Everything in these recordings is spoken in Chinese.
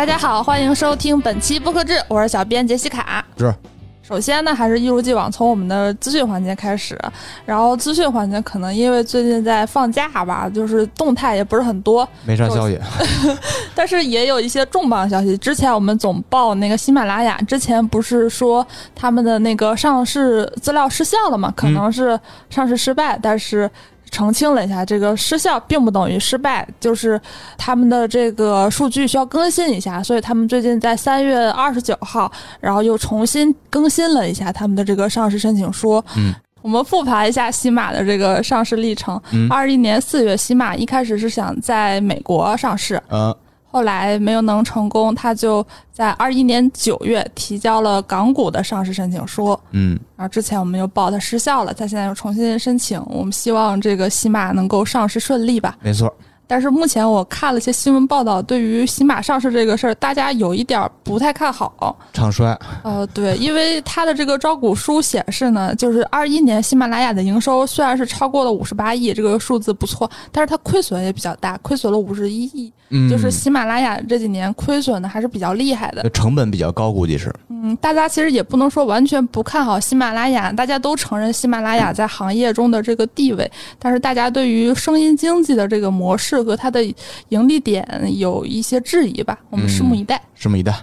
大家好，欢迎收听本期播客制，我是小编杰西卡。是。首先呢，还是一如既往从我们的资讯环节开始。然后资讯环节可能因为最近在放假吧，就是动态也不是很多，没啥消息。但是也有一些重磅消息。之前我们总报那个喜马拉雅，之前不是说他们的那个上市资料失效了吗？可能是上市失败，但是。澄清了一下，这个失效并不等于失败，就是他们的这个数据需要更新一下，所以他们最近在三月二十九号，然后又重新更新了一下他们的这个上市申请书。嗯，我们复盘一下西马的这个上市历程。二一年四月，西马一开始是想在美国上市。嗯。后来没有能成功，他就在二一年九月提交了港股的上市申请书。嗯，然后之前我们又报它失效了，他现在又重新申请。我们希望这个喜马能够上市顺利吧。没错。但是目前我看了一些新闻报道，对于喜马上市这个事儿，大家有一点不太看好。唱衰。呃，对，因为它的这个招股书显示呢，就是二一年喜马拉雅的营收虽然是超过了五十八亿，这个数字不错，但是它亏损也比较大，亏损了五十一亿。嗯，就是喜马拉雅这几年亏损的还是比较厉害的，成本比较高，估计是。嗯，大家其实也不能说完全不看好喜马拉雅，大家都承认喜马拉雅在行业中的这个地位，但是大家对于声音经济的这个模式和它的盈利点有一些质疑吧，我们拭目以待。拭目以待。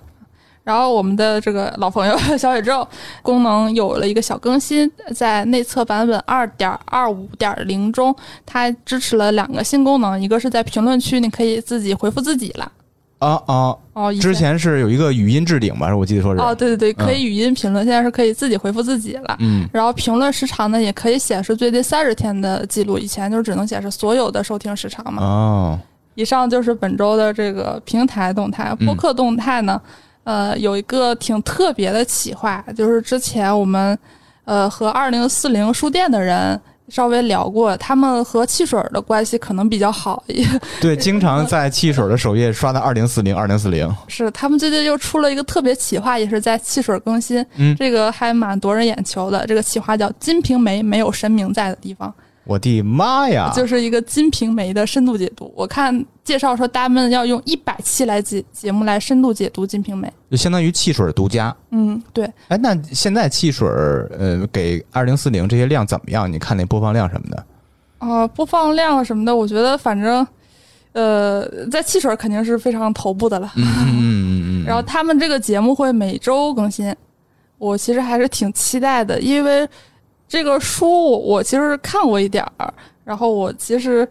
然后我们的这个老朋友 小宇宙功能有了一个小更新，在内测版本二点二五点零中，它支持了两个新功能，一个是在评论区你可以自己回复自己了。啊啊哦！之前是有一个语音置顶吧？我记得说是哦，对对对，可以语音评论，现在是可以自己回复自己了。嗯，然后评论时长呢，也可以显示最近三十天的记录，以前就只能显示所有的收听时长嘛。哦，以上就是本周的这个平台动态，播客动态呢。呃，有一个挺特别的企划，就是之前我们，呃，和二零四零书店的人稍微聊过，他们和汽水的关系可能比较好。对，经常在汽水的首页刷到二零四零二零四零。是，他们最近又出了一个特别企划，也是在汽水更新，嗯，这个还蛮夺人眼球的。这个企划叫《金瓶梅没有神明在的地方》。我的妈呀！就是一个《金瓶梅》的深度解读。我看介绍说，他们要用一百期来节节目来深度解读《金瓶梅》，就相当于汽水独家。嗯，对。哎，那现在汽水呃给二零四零这些量怎么样？你看那播放量什么的？啊，播放量什么的，我觉得反正呃，在汽水肯定是非常头部的了。嗯嗯嗯嗯。然后他们这个节目会每周更新，我其实还是挺期待的，因为。这个书我其实看过一点儿，然后我其实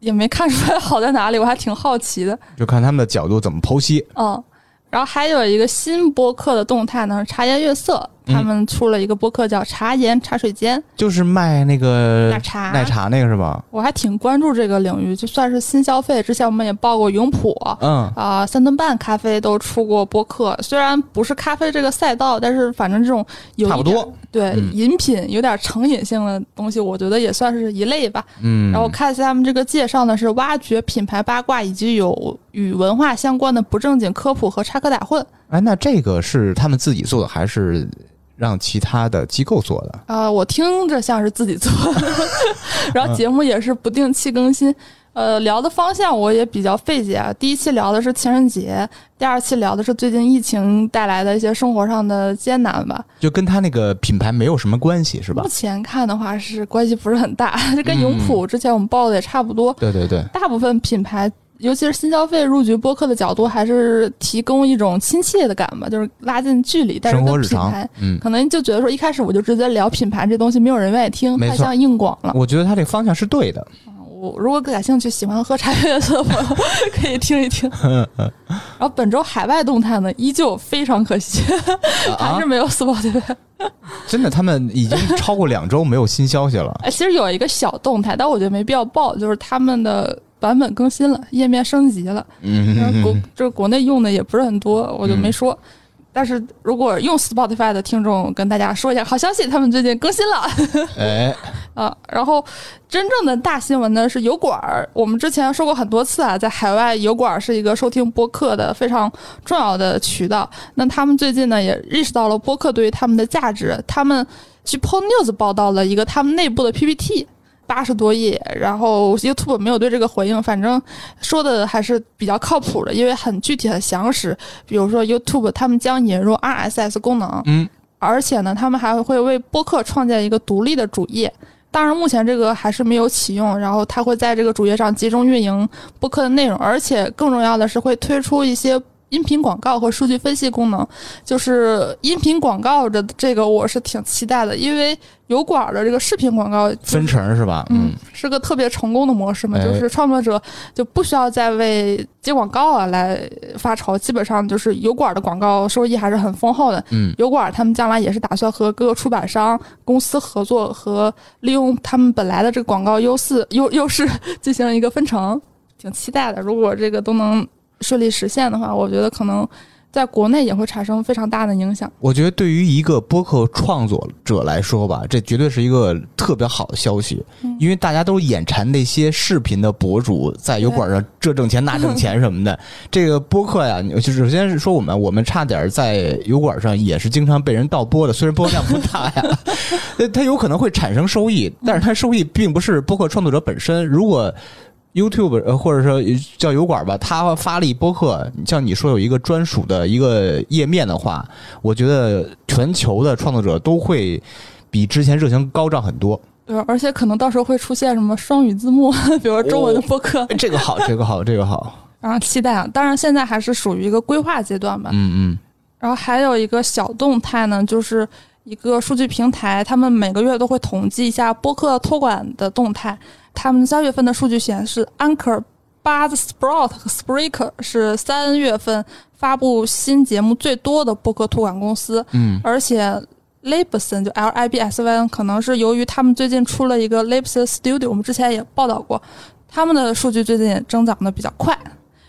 也没看出来好在哪里，我还挺好奇的。就看他们的角度怎么剖析。嗯，然后还有一个新播客的动态呢，茶颜悦色。他们出了一个播客叫“茶颜茶水间”，就是卖那个奶茶，奶茶那个是吧？我还挺关注这个领域，就算是新消费。之前我们也报过永璞，嗯啊，三顿半咖啡都出过播客。虽然不是咖啡这个赛道，但是反正这种有差不多对饮品有点成瘾性的东西，我觉得也算是一类吧。嗯，然后看一下他们这个介绍呢，是挖掘品牌八卦以及有与文化相关的不正经科普和插科打诨。哎，那这个是他们自己做的还是？让其他的机构做的啊，我听着像是自己做的，然后节目也是不定期更新。呃，聊的方向我也比较费解啊。第一期聊的是情人节，第二期聊的是最近疫情带来的一些生活上的艰难吧。就跟他那个品牌没有什么关系，是吧？目前看的话是关系不是很大，就跟永璞之前我们报的也差不多。对对对，大部分品牌。尤其是新消费入局播客的角度，还是提供一种亲切的感吧，就是拉近距离。但是跟品牌，嗯，可能就觉得说一开始我就直接聊品牌这东西，没有人愿意听，太像硬广了。我觉得他这个方向是对的。我如果感兴趣，喜欢喝茶颜色的朋友 可以听一听。然后本周海外动态呢，依旧非常可惜，还是没有 Spotify。真的，他们已经超过两周没有新消息了。哎，其实有一个小动态，但我觉得没必要报，就是他们的。版本更新了，页面升级了。嗯，国这国内用的也不是很多，我就没说。但是如果用 Spotify 的听众，跟大家说一下，好消息，他们最近更新了。哎，啊，然后真正的大新闻呢是油管儿。我们之前说过很多次啊，在海外油管儿是一个收听播客的非常重要的渠道。那他们最近呢也意识到了播客对于他们的价值，他们去 p o News 报道了一个他们内部的 PPT。八十多页，然后 YouTube 没有对这个回应，反正说的还是比较靠谱的，因为很具体很详实。比如说 YouTube 他们将引入 RSS 功能，嗯，而且呢，他们还会为播客创建一个独立的主页。当然，目前这个还是没有启用，然后它会在这个主页上集中运营播客的内容，而且更重要的是会推出一些。音频广告和数据分析功能，就是音频广告的这个，我是挺期待的，因为油管的这个视频广告分成是吧？嗯，是个特别成功的模式嘛，哎就是创作者就不需要再为接广告啊来发愁，基本上就是油管的广告收益还是很丰厚的。嗯，油管他们将来也是打算和各个出版商公司合作，和利用他们本来的这个广告优势优优势进行一个分成，挺期待的。如果这个都能顺利实现的话，我觉得可能在国内也会产生非常大的影响。我觉得对于一个播客创作者来说吧，这绝对是一个特别好的消息，嗯因为大家都眼馋那些视频的博主在油管上这挣钱那挣钱什么的。这个播客呀，你就首先是说我们，我们差点在油管上也是经常被人盗播的，虽然播放量不大呀，呃它有可能会产生收益，但是它收益并不是播客创作者本身。如果 YouTube 呃，或者说叫油管吧，他发力播客，像你说有一个专属的一个页面的话，我觉得全球的创作者都会比之前热情高涨很多。对，而且可能到时候会出现什么双语字幕，比如说中文的播客，哎这个好，这个好，这个好。然后期待啊。当然，现在还是属于一个规划阶段吧。嗯嗯，然后还有一个小动态呢，就是一个数据平台，他们每个月都会统计一下播客托管的动态。他们三月份的数据显示，Anchor、Buzzsprout 和 Spreaker 是三月份发布新节目最多的播客托管公司。嗯，而且 Libsyn 就 L I B S Y N 可能是由于他们最近出了一个 Libsyn Studio，我们之前也报道过，他们的数据最近也增长的比较快。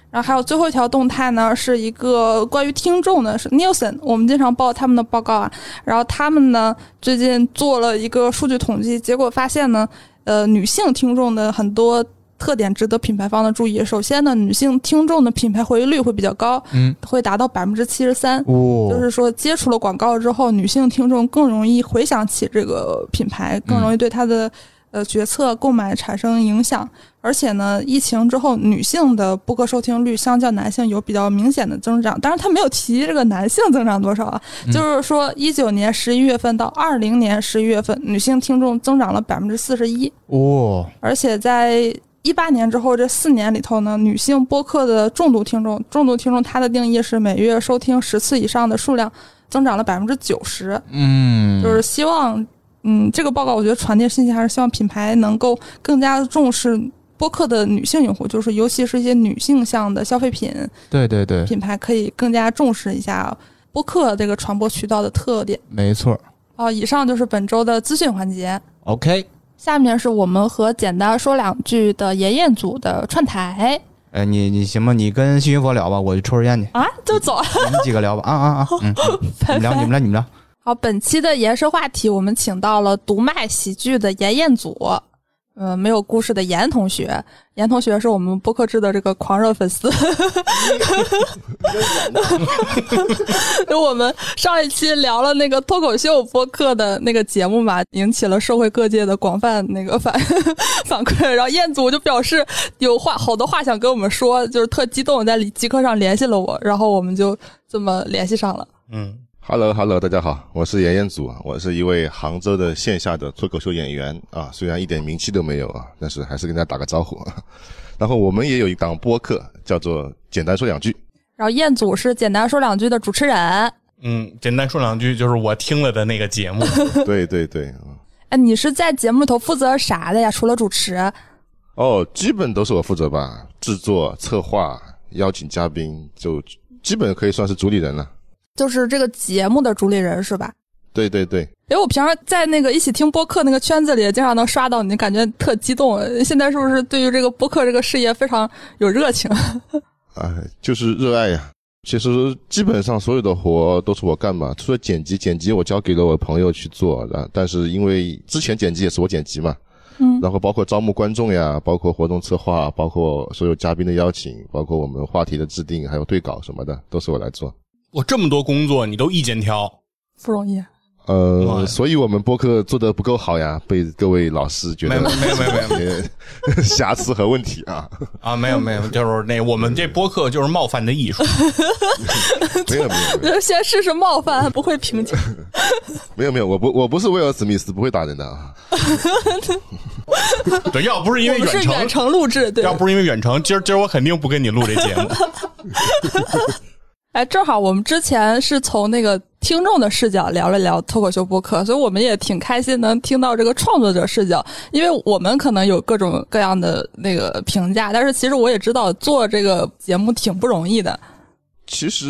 然后还有最后一条动态呢，是一个关于听众的，是 Nielsen，我们经常报他们的报告啊。然后他们呢最近做了一个数据统计，结果发现呢，呃，女性听众的很多特点值得品牌方的注意。首先呢，女性听众的品牌回忆率会比较高，嗯，会达到百分之七十三。哦，就是说，接触了广告之后，女性听众更容易回想起这个品牌，更容易对它的呃决策购买产生影响。而且呢，疫情之后，女性的播客收听率相较男性有比较明显的增长。当然，他没有提这个男性增长多少啊，嗯就是说，一九年十一月份到二零年十一月份，女性听众增长了百分之四十一。哦，而且在一八年之后这四年里头呢，女性播客的重度听众，重度听众它的定义是每月收听十次以上的数量增长了百分之九十，嗯，就是希望，嗯，这个报告我觉得传递信息还是希望品牌能够更加重视。播客的女性用户，就是尤其是一些女性向的消费品对对对，品牌，可以更加重视一下播客这个传播渠道的特点。没错。哦，以上就是本周的资讯环节。OK，下面是我们和简单说两句的妍妍组的串台哎，你你行吗，你跟细菌佛聊吧，我去抽根烟去。啊，就走。你们几个聊吧，啊啊啊，嗯，嗯 你们聊，你们聊，你们聊。好，本期的延伸话题，我们请到了读卖喜剧的严彦祖，呃，没有故事的严同学。严同学是我们播客制的这个狂热粉丝。就 我们上一期聊了那个脱口秀播客的那个节目嘛，引起了社会各界的广泛那个反 反馈。然后彦祖就表示有话好多话想跟我们说，就是特激动，在极客上联系了我，然后我们就这么联系上了。嗯，Hello Hello，大家好，我是妍妍祖，我是一位杭州的线下的脱口秀演员啊，虽然一点名气都没有啊，但是还是跟大家打个招呼。然后我们也有一档播客，叫做《简单说两句》。然后彦祖是简单说两句的主持人。嗯，简单说两句，就是我听了的那个节目。对 对对，啊哎，你是在节目里头负责啥的呀？除了主持？哦，基本都是我负责吧，制作、策划、邀请嘉宾，就基本可以算是主理人了。就是这个节目的主理人是吧？对对对，因为我平常在那个一起听播客那个圈子里，经常能刷到你，感觉特激动。现在是不是对于这个播客这个事业非常有热情？哎，就是热爱呀。其实基本上所有的活都是我干嘛，除了剪辑，剪辑我交给了我朋友去做。然但是因为之前剪辑也是我剪辑嘛，嗯，然后包括招募观众呀，包括活动策划，包括所有嘉宾的邀请，包括我们话题的制定，还有对稿什么的，都是我来做。我这么多工作，你都一肩挑，不容易。呃，所以我们播客做的不够好呀，被各位老师觉得没有没有没有没有有 瑕疵和问题啊，啊，没有没有，就是那我们这播客就是冒犯的艺术。没有没有没有先试试冒犯，不会评价。没有没有，我不我不是威尔史密斯，不会打人的啊。对，要不是因我为程，们是远程录制，对。要不是因为远程，今儿今儿我肯定不跟你录这节目。哎，正好我们之前是从那个听众的视角聊了聊脱口秀播客，所以我们也挺开心能听到这个创作者视角，因为我们可能有各种各样的那个评价，但是其实我也知道做这个节目挺不容易的。其实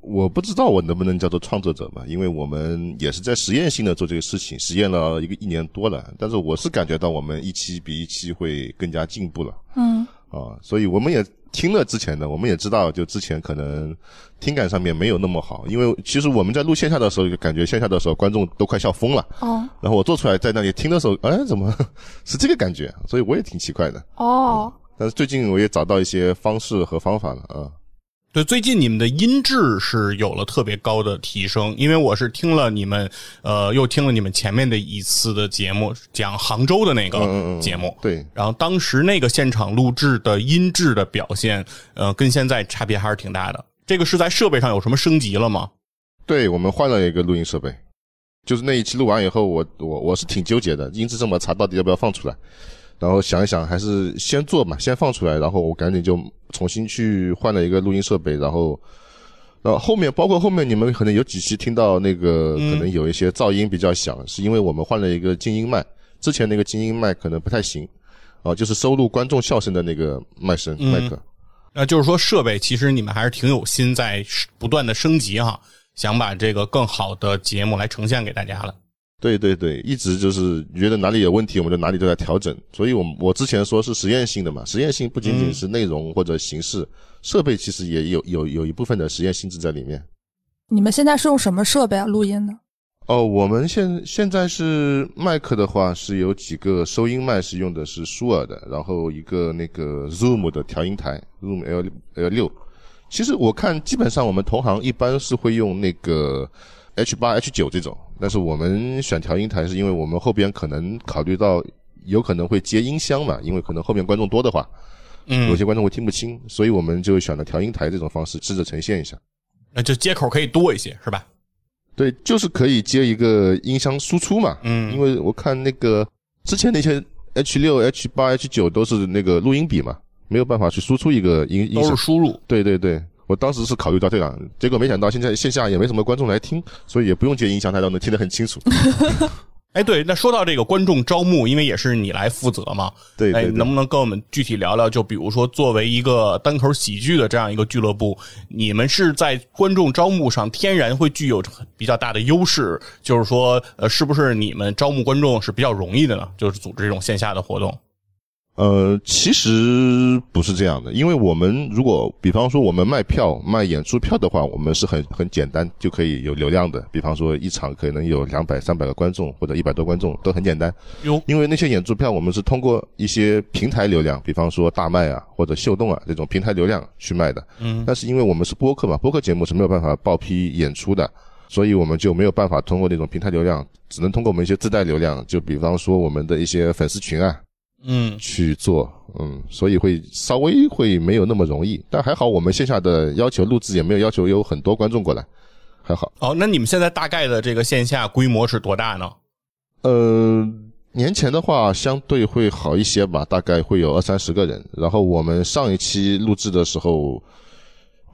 我不知道我能不能叫做创作者嘛，因为我们也是在实验性的做这个事情，实验了一个一年多了。但是我是感觉到我们一期比一期会更加进步了嗯啊，所以我们也听了之前的，我们也知道就之前可能听感上面没有那么好，因为其实我们在录线下的时候，就感觉线下的时候观众都快笑疯了。哦然后我做出来在那里听的时候，哎，怎么是这个感觉？所以我也挺奇怪的。哦，但是最近我也找到一些方式和方法了啊。对，最近你们的音质是有了特别高的提升，因为我是听了你们，呃，又听了你们前面的一次的节目，讲杭州的那个节目，对，然后当时那个现场录制的音质的表现，呃，跟现在差别还是挺大的。这个是在设备上有什么升级了吗？对，我们换了一个录音设备，就是那一期录完以后，我我我是挺纠结的，音质这么差，到底要不要放出来？然后想一想，还是先做嘛，先放出来，然后我赶紧就重新去换了一个录音设备，然后，然后后面包括后面你们可能有几期听到那个嗯可能有一些噪音比较响，是因为我们换了一个静音麦，之前那个静音麦可能不太行，啊，就是收录观众笑声的那个麦声嗯麦克。那就是说设备其实你们还是挺有心在不断的升级哈，想把这个更好的节目来呈现给大家了。对对对，一直就是觉得哪里有问题，我们就哪里都在调整。所以我，我之前说是实验性的嘛，实验性不仅仅是内容或者形式，设备其实也有有有一部分的实验性质在里面。你们现在是用什么设备啊？录音呢？哦，我们现现在是麦克的话是有几个收音麦是用的是舒尔的，然后一个那个 Zoom 的调音台 Zoom L L 六。其实我看基本上我们同行一般是会用那个 H 八 H 九这种，但是我们选调音台是因为我们后边可能考虑到有可能会接音箱嘛，因为可能后面观众多的话，嗯有些观众会听不清，所以我们就选了调音台这种方式试着呈现一下。那就接口可以多一些，是吧？对，就是可以接一个音箱输出嘛。嗯因为我看那个之前那些 H 六、H 八、H 九都是那个录音笔嘛，没有办法去输出一个音音都是。输入。对对对，我当时是考虑到这样，结果没想到现在线下也没什么观众来听，所以也不用接音响台都能听得很清楚。哎，对，那说到这个观众招募，因为也是你来负责嘛，哎，对对对能不能跟我们具体聊聊？就比如说，作为一个单口喜剧的这样一个俱乐部，你们是在观众招募上天然会具有比较大的优势，就是说，呃，是不是你们招募观众是比较容易的呢？就是组织这种线下的活动。呃，其实不是这样的，因为我们如果比方说我们卖票卖演出票的话，我们是很很简单就可以有流量的。比方说一场可能有两百、三百个观众或者一百多观众都很简单。哟，因为那些演出票我们是通过一些平台流量，比方说大麦啊或者秀动啊这种平台流量去卖的。嗯，但是因为我们是播客嘛，播客节目是没有办法报批演出的，所以我们就没有办法通过那种平台流量，只能通过我们一些自带流量，就比方说我们的一些粉丝群啊嗯，去做，嗯，所以会稍微会没有那么容易，但还好我们线下的要求录制也没有要求有很多观众过来，还好。哦，那你们现在大概的这个线下规模是多大呢？呃，年前的话相对会好一些吧，大概会有二三十个人。然后我们上一期录制的时候，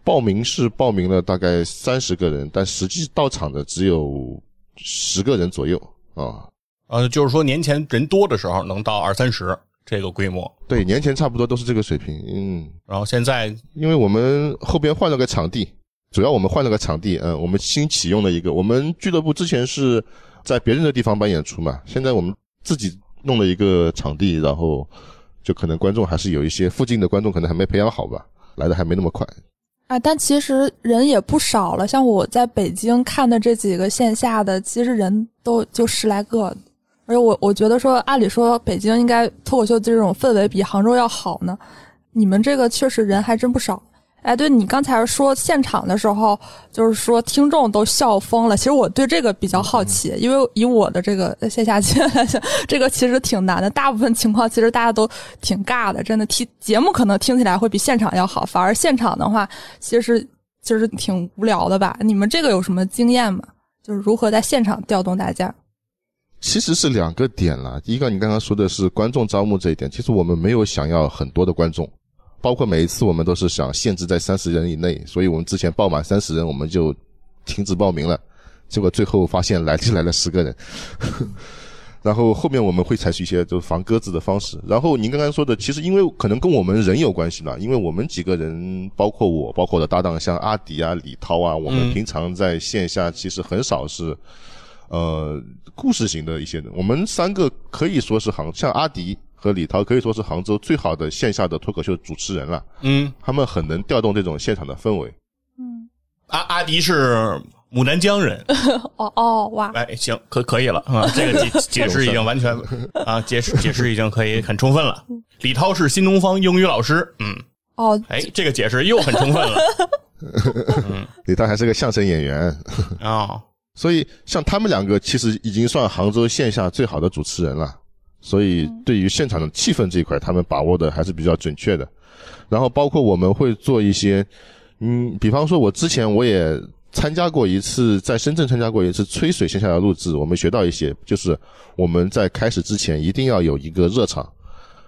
报名是报名了大概三十个人，但实际到场的只有十个人左右啊。呃，就是说年前人多的时候能到二三十这个规模，对，年前差不多都是这个水平。嗯，然后现在因为我们后边换了个场地，主要我们换了个场地，嗯，我们新启用了一个。我们俱乐部之前是在别人的地方办演出嘛，现在我们自己弄了一个场地，然后就可能观众还是有一些附近的观众可能还没培养好吧，来的还没那么快。啊，但其实人也不少了。像我在北京看的这几个线下的，其实人都就十来个。而且我我觉得说，按理说北京应该脱口秀这种氛围比杭州要好呢。你们这个确实人还真不少。哎，对你刚才说现场的时候，就是说听众都笑疯了。其实我对这个比较好奇，因为以我的这个线下经验来讲，这个其实挺难的。大部分情况其实大家都挺尬的，真的听节目可能听起来会比现场要好，反而现场的话，其实就是挺无聊的吧？你们这个有什么经验吗？就是如何在现场调动大家？其实是两个点了。第一个，你刚刚说的是观众招募这一点，其实我们没有想要很多的观众。包括每一次我们都是想限制在三十人以内，所以我们之前报满三十人我们就停止报名了，结果最后发现来就来了十个人，然后后面我们会采取一些就是防鸽子的方式。然后您刚刚说的，其实因为可能跟我们人有关系了，因为我们几个人，包括我，包括我的搭档像阿迪啊、李涛啊，我们平常在线下其实很少是呃故事型的一些人，我们三个可以说是杭，像阿迪。和李涛可以说是杭州最好的线下的脱口秀主持人了。嗯，他们很能调动这种现场的氛围。嗯，阿阿迪是牡丹江人。哦哦，哇！哎，行，可可以了啊，这个解解释已经完全啊，解释解释已经可以很充分了。李涛是新东方英语老师。嗯，哦，哎，这个解释又很充分了。嗯，李涛还是个相声演员啊，所以像他们两个其实已经算杭州线下最好的主持人了。所以，对于现场的气氛这一块，他们把握的还是比较准确的。然后，包括我们会做一些，嗯，比方说，我之前我也参加过一次，在深圳参加过一次吹水线下的录制，我们学到一些，就是我们在开始之前一定要有一个热场，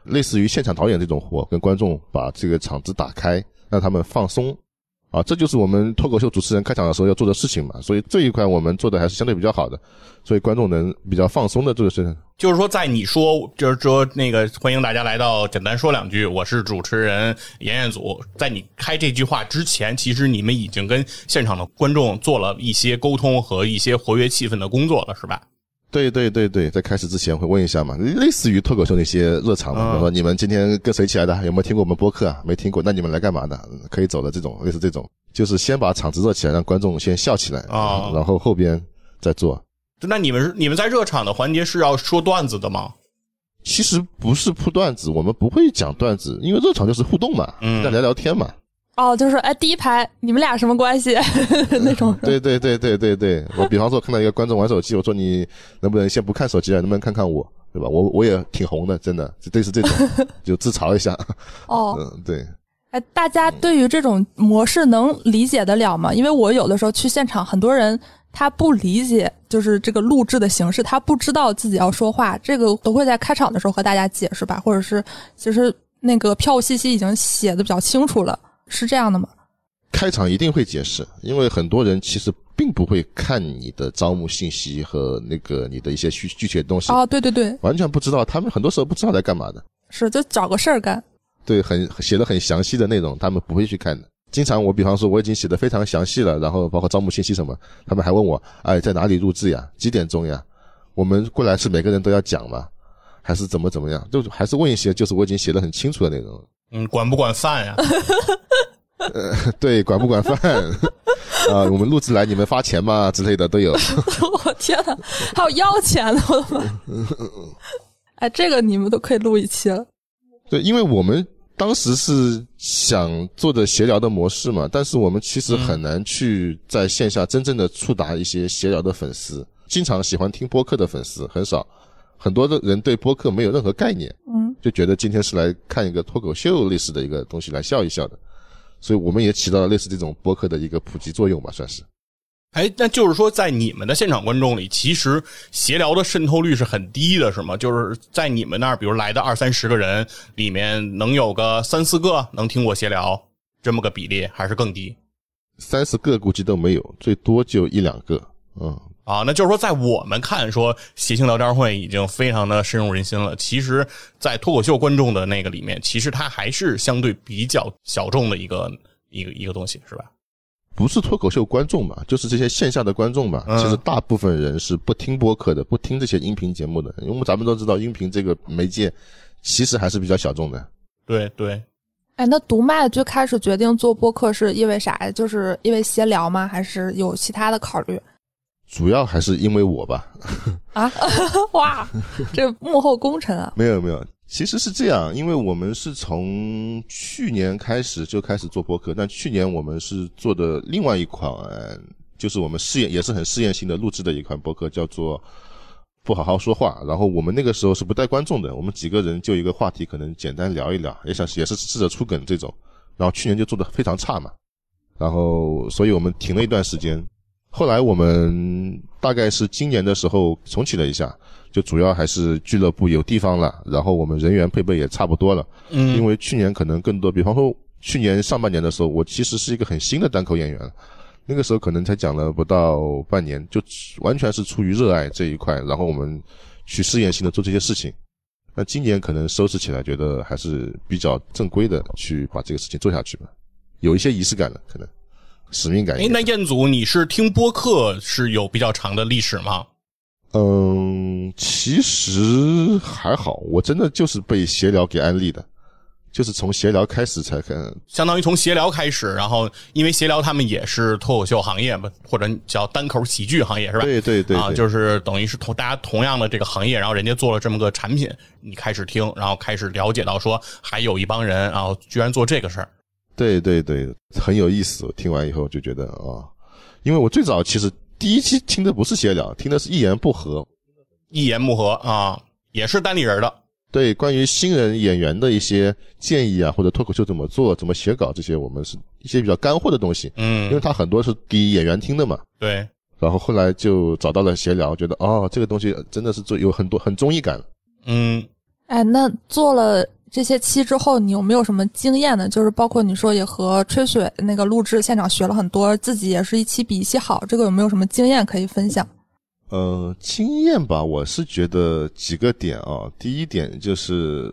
类似于现场导演这种活，跟观众把这个场子打开，让他们放松。啊，这就是我们脱口秀主持人开场的时候要做的事情嘛，所以这一块我们做的还是相对比较好的，所以观众能比较放松的做的事情。就是说，在你说，就是说那个欢迎大家来到，简单说两句，我是主持人严彦祖，在你开这句话之前，其实你们已经跟现场的观众做了一些沟通和一些活跃气氛的工作了，是吧？对对对对，在开始之前会问一下嘛，类似于脱口秀那些热场嘛，比如说你们今天跟谁起来的？有没有听过我们播客啊？没听过，那你们来干嘛的？可以走的这种，类似这种，就是先把场子热起来，让观众先笑起来啊，然后后边再做。那你们你们在热场的环节是要说段子的吗？其实不是铺段子，我们不会讲段子，因为热场就是互动嘛，嗯，聊聊天嘛。哦，就是哎，第一排你们俩什么关系 那种？对对对对对对，我比方说看到一个观众玩手机，我说你能不能先不看手机了？能不能看看我，对吧？我我也挺红的，真的，就类似这种，就自嘲一下。哦，嗯，对。哎，大家对于这种模式能理解得了吗？因为我有的时候去现场，很多人他不理解，就是这个录制的形式，他不知道自己要说话，这个都会在开场的时候和大家解释吧，或者是其实那个票务信息已经写的比较清楚了。是这样的吗？开场一定会解释，因为很多人其实并不会看你的招募信息和那个你的一些具具体的东西。啊，对对对，完全不知道，他们很多时候不知道在干嘛的。是，就找个事儿干。对，很写的很详细的内容，他们不会去看的。经常我比方说我已经写的非常详细了，然后包括招募信息什么，他们还问我，哎，在哪里录制呀？几点钟呀？我们过来是每个人都要讲吗？还是怎么怎么样？就还是问一些就是我已经写的很清楚的内容。嗯，管不管饭呀？呃，对，管不管饭 啊？我们录制来，你们发钱吗？之类的都有。我天哪，还有要钱的，我的妈！哎，这个你们都可以录一期了。对，因为我们当时是想做的闲聊的模式嘛，但是我们其实很难去在线下真正的触达一些闲聊的粉丝。经常喜欢听播客的粉丝很少，很多的人对播客没有任何概念，嗯，就觉得今天是来看一个脱口秀类似的一个东西来笑一笑的。所以我们也起到了类似这种播客的一个普及作用吧，算是。哎，那就是说，在你们的现场观众里，其实闲聊的渗透率是很低的，是吗？就是在你们那儿，比如来的二三十个人里面，能有个三四个能听过闲聊，这么个比例，还是更低？三四个估计都没有，最多就一两个，嗯。啊，那就是说，在我们看，说谐星聊天会已经非常的深入人心了。其实，在脱口秀观众的那个里面，其实它还是相对比较小众的一个一个一个东西，是吧？不是脱口秀观众嘛，就是这些线下的观众嘛。其实大部分人是不听播客的，不听这些音频节目的。因为咱们都知道，音频这个媒介其实还是比较小众的。对对。哎，那读麦最开始决定做播客是因为啥呀？就是因为闲聊吗？还是有其他的考虑？主要还是因为我吧，啊，哇，这幕后功臣啊！没有没有，其实是这样，因为我们是从去年开始就开始做播客，但去年我们是做的另外一款，就是我们试验也是很试验性的录制的一款播客，叫做“不好好说话”。然后我们那个时候是不带观众的，我们几个人就一个话题，可能简单聊一聊，也想也是试着出梗这种。然后去年就做的非常差嘛，然后所以我们停了一段时间。后来我们大概是今年的时候重启了一下。就主要还是俱乐部有地方了，然后我们人员配备也差不多了。嗯，因为去年可能更多，比方说去年上半年的时候，我其实是一个很新的单口演员，那个时候可能才讲了不到半年，就完全是出于热爱这一块，然后我们去试验性的做这些事情。那今年可能收拾起来，觉得还是比较正规的去把这个事情做下去吧，有一些仪式感了，可能使命感。哎，那彦祖，你是听播客是有比较长的历史吗？嗯，其实还好，我真的就是被闲聊给安利的，就是从闲聊开始才看，相当于从闲聊开始，然后因为闲聊他们也是脱口秀行业嘛，或者叫单口喜剧行业是吧？对对对，啊，就是等于是同大家同样的这个行业，然后人家做了这么个产品，你开始听，然后开始了解到说还有一帮人，然后居然做这个事儿，对对对，很有意思。听完以后就觉得啊，因为我最早其实。第一期听的不是闲聊，听的是一言不合，一言不合啊，也是单立人的。对，关于新人演员的一些建议啊，或者脱口秀怎么做、怎么写稿这些，我们是一些比较干货的东西。嗯，因为他很多是给演员听的嘛。对。然后后来就找到了闲聊，觉得哦，这个东西真的是做有很多很综艺感。嗯。哎，那做了。这些期之后，你有没有什么经验呢？就是包括你说也和吹水那个录制现场学了很多，自己也是一期比一期好。这个有没有什么经验可以分享？呃，经验吧，我是觉得几个点啊。第一点就是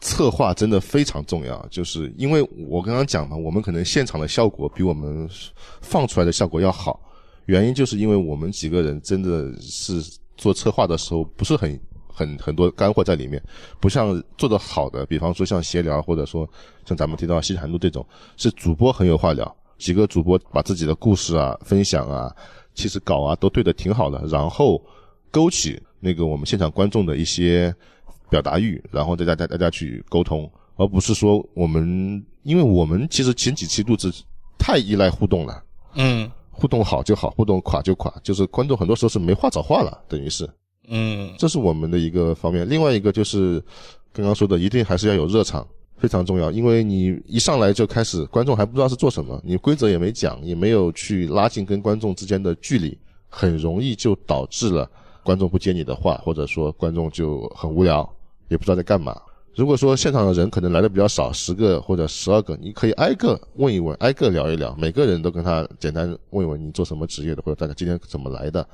策划真的非常重要，就是因为我刚刚讲嘛，我们可能现场的效果比我们放出来的效果要好，原因就是因为我们几个人真的是做策划的时候不是很。很很多干货在里面，不像做的好的，比方说像闲聊，或者说像咱们提到西坛路这种，是主播很有话聊，几个主播把自己的故事啊、分享啊，其实稿啊都对的挺好的，然后勾起那个我们现场观众的一些表达欲，然后再大家大家去沟通，而不是说我们，因为我们其实前几期录制太依赖互动了，嗯，互动好就好，互动垮就垮，就是观众很多时候是没话找话了，等于是。嗯，这是我们的一个方面。另外一个就是刚刚说的，一定还是要有热场，非常重要。因为你一上来就开始，观众还不知道是做什么，你规则也没讲，也没有去拉近跟观众之间的距离，很容易就导致了观众不接你的话，或者说观众就很无聊，也不知道在干嘛。如果说现场的人可能来的比较少，十个或者十二个，你可以挨个问一问，挨个聊一聊，每个人都跟他简单问一问你做什么职业的，或者大家今天怎么来的，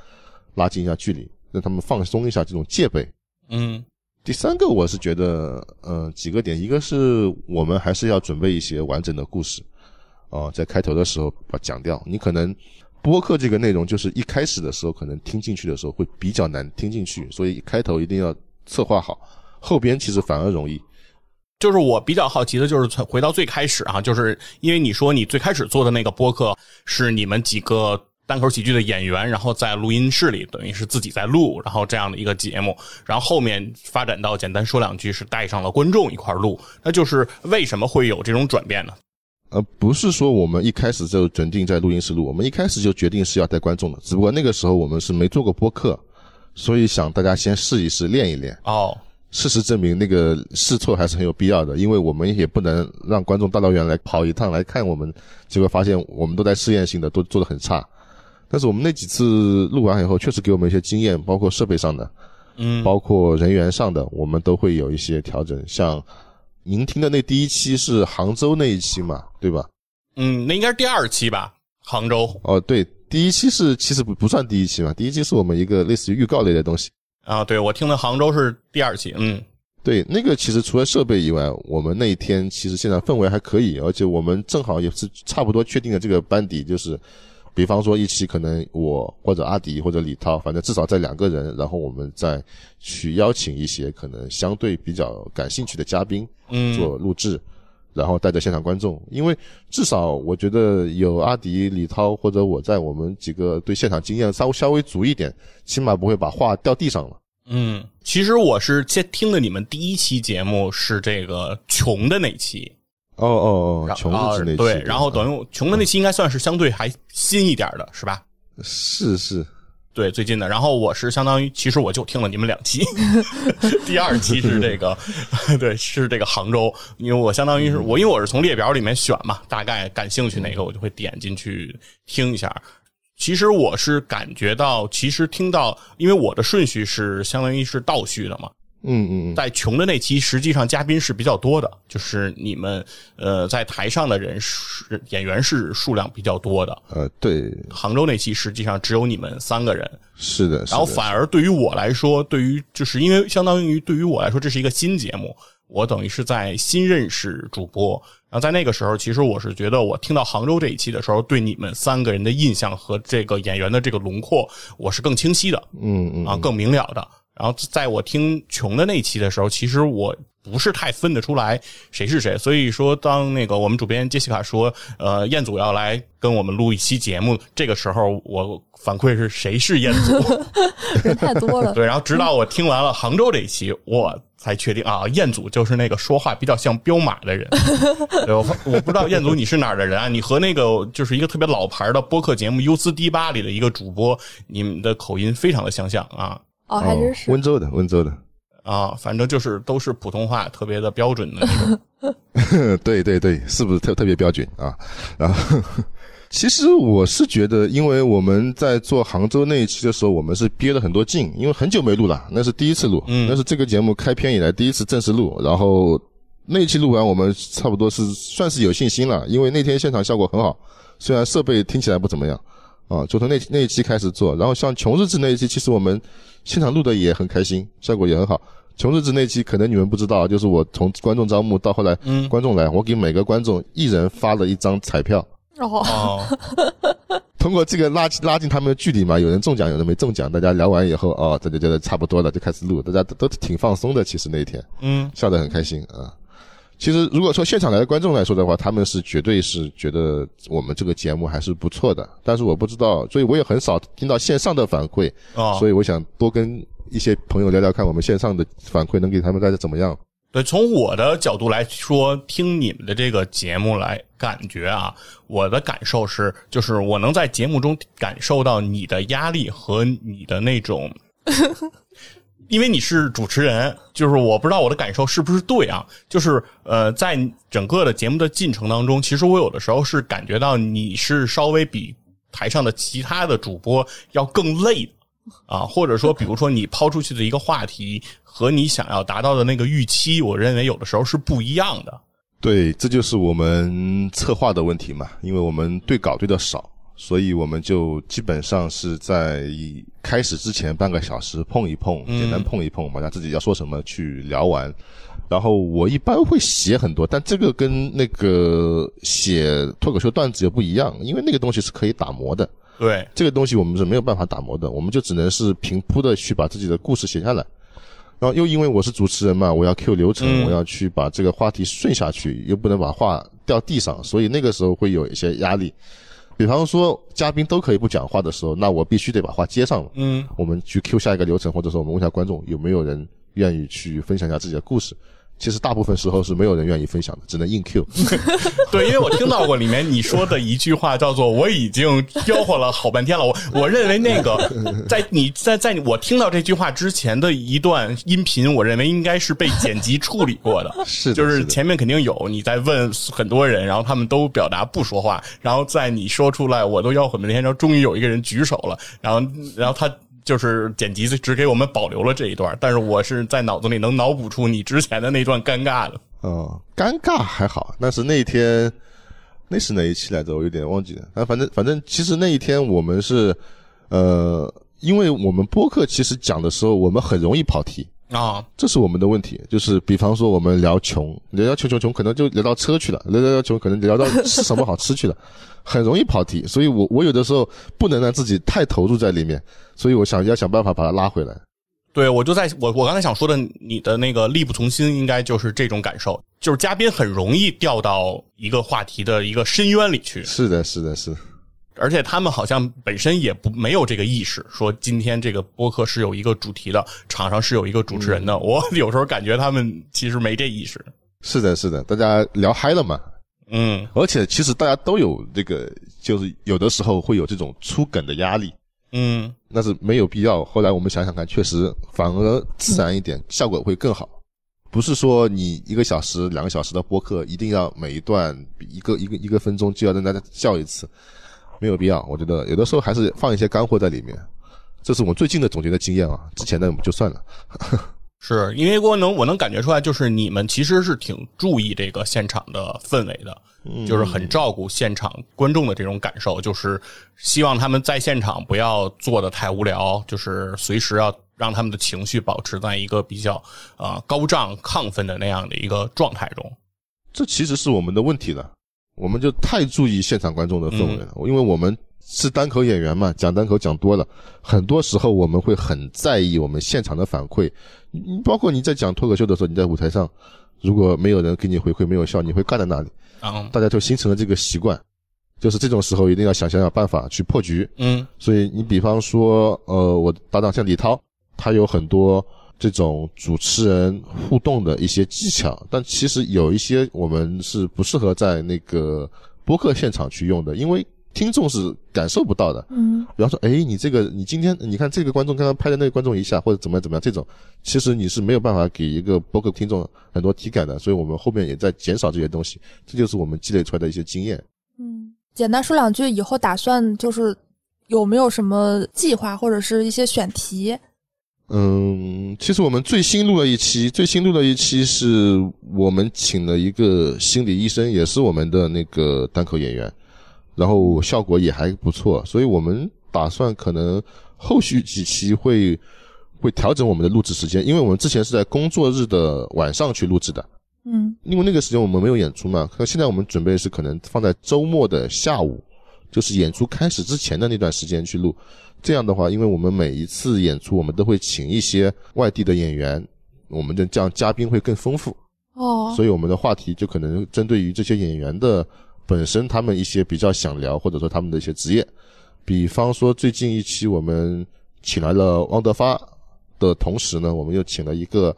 拉近一下距离。让他们放松一下这种戒备。嗯，第三个我是觉得，呃，几个点，一个是我们还是要准备一些完整的故事，啊，在开头的时候把讲掉。你可能播客这个内容就是一开始的时候可能听进去的时候会比较难听进去，所以开头一定要策划好，后边其实反而容易。就是我比较好奇的就是回到最开始啊，就是因为你说你最开始做的那个播客是你们几个。单口喜剧的演员，然后在录音室里，等于是自己在录，然后这样的一个节目，然后后面发展到简单说两句，是带上了观众一块录，那就是为什么会有这种转变呢？呃，不是说我们一开始就准定在录音室录，我们一开始就决定是要带观众的，只不过那个时候我们是没做过播客，所以想大家先试一试，练一练。哦，事实证明，那个试错还是很有必要的，因为我们也不能让观众大老远来跑一趟来看我们，结果发现我们都在试验性的，都做的很差。但是我们那几次录完以后，确实给我们一些经验，包括设备上的，嗯，包括人员上的，我们都会有一些调整。像您听的那第一期是杭州那一期嘛，对吧？嗯，那应该是第二期吧，杭州。哦，对，第一期是其实不不算第一期嘛，第一期是我们一个类似于预告类的东西。啊，对，我听的杭州是第二期。嗯，对，那个其实除了设备以外，我们那一天其实现场氛围还可以，而且我们正好也是差不多确定了这个班底，就是。比方说一期可能我或者阿迪或者李涛，反正至少在两个人，然后我们再去邀请一些可能相对比较感兴趣的嘉宾，嗯，做录制，然后带着现场观众，因为至少我觉得有阿迪、李涛或者我在，我们几个对现场经验稍微稍微足一点，起码不会把话掉地上了。嗯，其实我是先听的你们第一期节目是这个穷的那期，哦哦哦，然穷的那期对，然后等于穷的那期应该算是相对还新一点的，是吧？是是，对，最近的。然后我是相当于，其实我就听了你们两期，第二期是这个，对，是这个杭州，因为我相当于是我，因为我是从列表里面选嘛，大概感兴趣哪个我就会点进去听一下。其实我是感觉到，其实听到，因为我的顺序是相当于是倒序的嘛，嗯嗯嗯，在穷的那期，实际上嘉宾是比较多的，就是你们呃在台上的人是演员是数量比较多的。呃，对，杭州那期实际上只有你们三个人，是的，是的然后反而对于我来说，对于就是因为相当于对于我来说，这是一个新节目，我等于是在新认识主播。然后在那个时候，其实我是觉得，我听到杭州这一期的时候，对你们三个人的印象和这个演员的这个轮廓，我是更清晰的嗯嗯啊，更明了的。然后在我听穷的那期的时候，其实我不是太分得出来谁是谁。所以说，当那个我们主编杰西卡说，呃，彦祖要来跟我们录一期节目，这个时候我反馈是谁是彦祖？人太多了。对，然后直到我听完了杭州这一期，我才确定啊，彦祖就是那个说话比较像彪马的人。对我我不知道彦祖你是哪儿的人啊？你和那个就是一个特别老牌的播客节目《优思迪吧》里的一个主播，你们的口音非常的相像啊哦，还真是温州的，温州的，啊，反正就是都是普通话特别的标准的那种。对对对，是不是特特别标准啊？然后，其实我是觉得，因为我们在做杭州那一期的时候，我们是憋了很多劲，因为很久没录了，那是第一次录，嗯那是这个节目开篇以来第一次正式录。然后那一期录完，我们差不多是算是有信心了，因为那天现场效果很好，虽然设备听起来不怎么样啊，就从那那一期开始做。然后像穷日志那一期，其实我们现场录的也很开心，效果也很好。穷日志那期可能你们不知道，就是我从观众招募到后来嗯，观众来，我给每个观众一人发了一张彩票，哦，哦，通过这个拉拉近他们的距离嘛，有人中奖，有人没中奖，大家聊完以后，哦，大家觉得差不多了，就开始录，大家都都挺放松的，其实那一天嗯笑得很开心啊。其实如果说现场来的观众来说的话，他们是绝对是觉得我们这个节目还是不错的，但是我不知道，所以我也很少听到线上的反馈，哦，所以我想多跟一些朋友聊聊看，我们线上的反馈能给他们带来怎么样？对，从我的角度来说，听你们的这个节目来感觉啊，我的感受是，就是我能在节目中感受到你的压力和你的那种，因为你是主持人，就是我不知道我的感受是不是对啊，就是呃，在整个的节目的进程当中，其实我有的时候是感觉到你是稍微比台上的其他的主播要更累的。啊，或者说，比如说你抛出去的一个话题和你想要达到的那个预期，我认为有的时候是不一样的。对，这就是我们策划的问题嘛，因为我们对稿对的少，所以我们就基本上是在开始之前半个小时碰一碰，嗯简单碰一碰，把他自己要说什么去聊完。然后我一般会写很多，但这个跟那个写脱口秀段子又不一样，因为那个东西是可以打磨的，对，这个东西我们是没有办法打磨的，我们就只能是平铺的去把自己的故事写下来。然后又因为我是主持人嘛，我要 Q 流程，嗯我要去把这个话题顺下去，又不能把话掉地上，所以那个时候会有一些压力。比方说嘉宾都可以不讲话的时候，那我必须得把话接上了。嗯，我们去 Q 下一个流程，或者说我们问一下观众有没有人愿意去分享一下自己的故事。其实大部分时候是没有人愿意分享的，只能硬 Q。对，因为我听到过里面你说的一句话叫做“我已经吆喝了好半天了”，我我认为那个 在你在在我听到这句话之前的一段音频，我认为应该是被剪辑处理过的。是的就是前面肯定有你在问很多人，然后他们都表达不说话，然后在你说出来我都吆喝半天，然后终于有一个人举手了，然后然后他。就是剪辑只给我们保留了这一段，但是我是在脑子里能脑补出你之前的那段尴尬的。嗯，尴尬还好，但是那一天那是哪一期来着？我有点忘记了。但反正反正，其实那一天我们是，呃，因为我们播客其实讲的时候，我们很容易跑题，啊，这是我们的问题。就是比方说我们聊穷，聊聊穷穷穷，可能就聊到车去了；聊聊聊穷，可能聊到吃什么好吃去了，很容易跑题。所以我我有的时候不能让自己太投入在里面，所以我想要想办法把它拉回来。对，我就在我我刚才想说的，你的那个力不从心，应该就是这种感受，就是嘉宾很容易掉到一个话题的一个深渊里去。是的，是的，是的。而且他们好像本身也不没有这个意识，说今天这个播客是有一个主题的，场上是有一个主持人的。我有时候感觉他们其实没这意识。是的，是的，大家聊嗨了嘛。嗯而且其实大家都有这个，就是有的时候会有这种出梗的压力，嗯那是没有必要。后来我们想想看，确实反而自然一点，效果会更好。不是说你一个小时、两个小时的播客，一定要每一段一个一个一个分钟就要让大家笑一次，没有必要。我觉得有的时候还是放一些干货在里面。这是我最近的总结的经验啊，之前的就算了。是因为我能我能感觉出来，就是你们其实是挺注意这个现场的氛围的，就是很照顾现场观众的这种感受，就是希望他们在现场不要做的太无聊，就是随时要让他们的情绪保持在一个比较呃高涨亢奋的那样的一个状态中。这其实是我们的问题了，我们就太注意现场观众的氛围了，因为我们是单口演员嘛，讲单口讲多了，很多时候我们会很在意我们现场的反馈。你你包括你在讲脱口秀的时候，你在舞台上，如果没有人给你回馈，没有笑，你会尬在那里，嗯大家就形成了这个习惯，就是这种时候一定要想想想办法去破局。嗯所以你比方说，呃，我搭档像李涛，他有很多这种主持人互动的一些技巧，但其实有一些我们是不适合在那个播客现场去用的，因为听众是感受不到的。嗯比方说，哎，你这个你今天你看这个观众刚刚拍的那个观众一下，或者怎么样怎么样，这种其实你是没有办法给一个播客听众很多体感的，所以我们后面也在减少这些东西，这就是我们积累出来的一些经验。嗯，简单说两句，以后打算就是有没有什么计划或者是一些选题？嗯，其实我们最新录了一期，最新录了一期是我们请了一个心理医生，也是我们的那个单口演员，然后效果也还不错，所以我们打算可能后续几期会会调整我们的录制时间，因为我们之前是在工作日的晚上去录制的，嗯因为那个时间我们没有演出嘛，可现在我们准备是可能放在周末的下午，就是演出开始之前的那段时间去录。这样的话，因为我们每一次演出，我们都会请一些外地的演员，我们的这样嘉宾会更丰富，哦，所以我们的话题就可能针对于这些演员的本身他们一些比较想聊，或者说他们的一些职业。比方说最近一期我们请来了汪德发的同时呢，我们又请了一个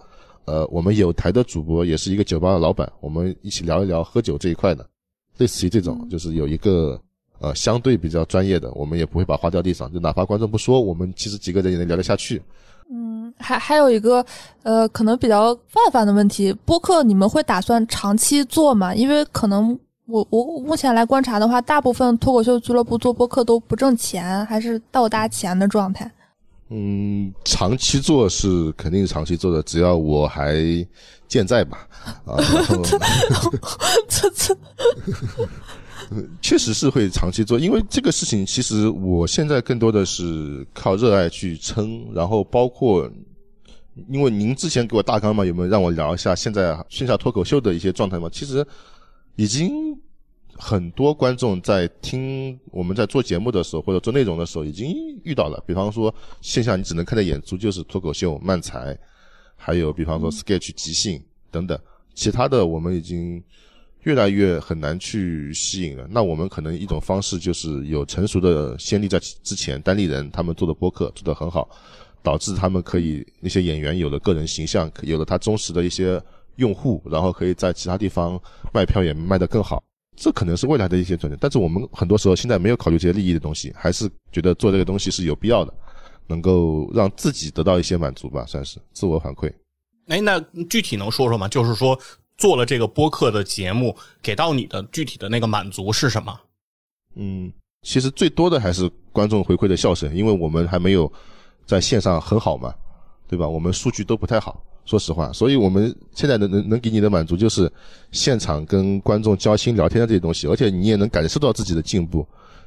呃我们有台的主播，也是一个酒吧的老板，我们一起聊一聊喝酒这一块的，类似于这种，就是有一个呃相对比较专业的，我们也不会把话掉地上，就哪怕观众不说，我们其实几个人也能聊得下去。嗯，还还有一个呃，可能比较泛泛的问题，播客你们会打算长期做吗？因为可能我我目前来观察的话，大部分脱口秀俱乐部做播客都不挣钱，还是倒搭钱的状态。嗯，长期做是肯定是长期做的，只要我还健在吧，啊，这这确实是会长期做，因为这个事情其实我现在更多的是靠热爱去撑，然后包括，因为您之前给我大纲嘛，有没有让我聊一下现在线下脱口秀的一些状态嘛？其实已经很多观众在听我们在做节目的时候或者做内容的时候已经遇到了，比方说线下你只能看的演出就是脱口秀、漫才，还有比方说 sketch 即兴等等，其他的我们已经。越来越很难去吸引了。那我们可能一种方式就是有成熟的先例在之前，单立人他们做的播客做得很好，导致他们可以那些演员有了个人形象，有了他忠实的一些用户，然后可以在其他地方卖票也卖得更好。这可能是未来的一些转折，但是我们很多时候现在没有考虑这些利益的东西，还是觉得做这个东西是有必要的，能够让自己得到一些满足吧，算是自我反馈。哎，那具体能说说吗？就是说做了这个播客的节目，给到你的具体的那个满足是什么？嗯，其实最多的还是观众回馈的笑声，因为我们还没有在线上很好嘛，对吧？我们数据都不太好，说实话，所以我们现在能能能给你的满足就是现场跟观众交心聊天的这些东西，而且你也能感受到自己的进步。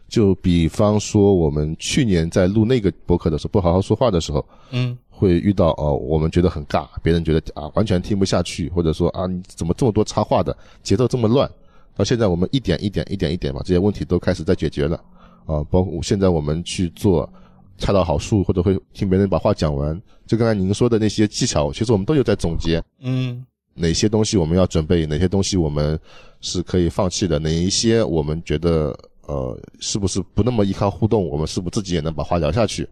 就比方说，我们去年在录那个博客的时候，不好好说话的时候，嗯会遇到哦，我们觉得很尬，别人觉得啊完全听不下去，或者说啊你怎么这么多插话的，节奏这么乱。到现在我们一点一点一点一点把这些问题都开始在解决了啊，包括现在我们去做恰到好处，或者会听别人把话讲完。就刚才您说的那些技巧，其实我们都有在总结嗯哪些东西我们要准备，哪些东西我们是可以放弃的，哪一些我们觉得呃，是不是不那么依靠互动，我们是不是自己也能把话聊下去？